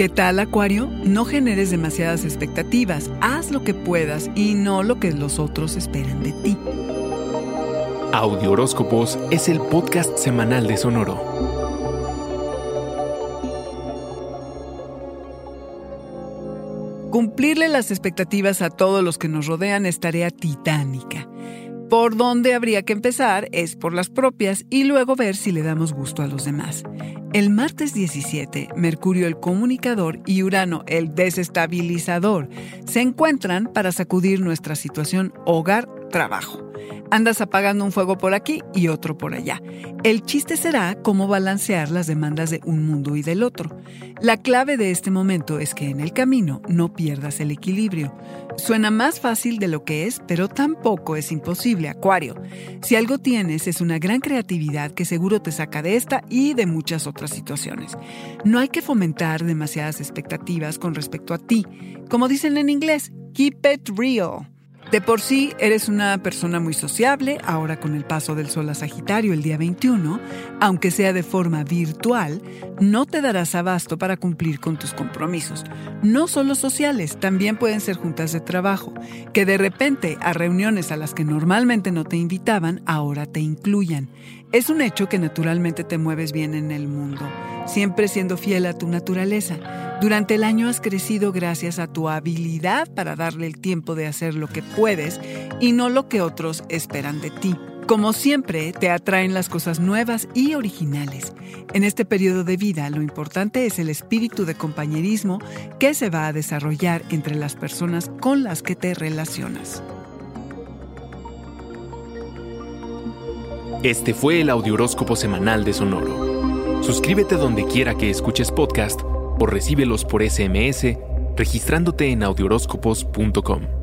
¿Qué tal, Acuario? No generes demasiadas expectativas. Haz lo que puedas y no lo que los otros esperan de ti. Audio Horóscopos es el podcast semanal de Sonoro. Cumplirle las expectativas a todos los que nos rodean es tarea titánica. Por donde habría que empezar es por las propias y luego ver si le damos gusto a los demás. El martes 17, Mercurio el comunicador y Urano el desestabilizador se encuentran para sacudir nuestra situación hogar-trabajo. Andas apagando un fuego por aquí y otro por allá. El chiste será cómo balancear las demandas de un mundo y del otro. La clave de este momento es que en el camino no pierdas el equilibrio. Suena más fácil de lo que es, pero tampoco es imposible, Acuario. Si algo tienes es una gran creatividad que seguro te saca de esta y de muchas otras situaciones. No hay que fomentar demasiadas expectativas con respecto a ti. Como dicen en inglés, keep it real. De por sí eres una persona muy sociable, ahora con el paso del Sol a Sagitario el día 21, aunque sea de forma virtual, no te darás abasto para cumplir con tus compromisos. No solo sociales, también pueden ser juntas de trabajo, que de repente a reuniones a las que normalmente no te invitaban, ahora te incluyan. Es un hecho que naturalmente te mueves bien en el mundo, siempre siendo fiel a tu naturaleza. Durante el año has crecido gracias a tu habilidad para darle el tiempo de hacer lo que puedes y no lo que otros esperan de ti. Como siempre, te atraen las cosas nuevas y originales. En este periodo de vida, lo importante es el espíritu de compañerismo que se va a desarrollar entre las personas con las que te relacionas. Este fue el Audioróscopo Semanal de Sonoro. Suscríbete donde quiera que escuches podcast o recíbelos por SMS registrándote en audioróscopos.com.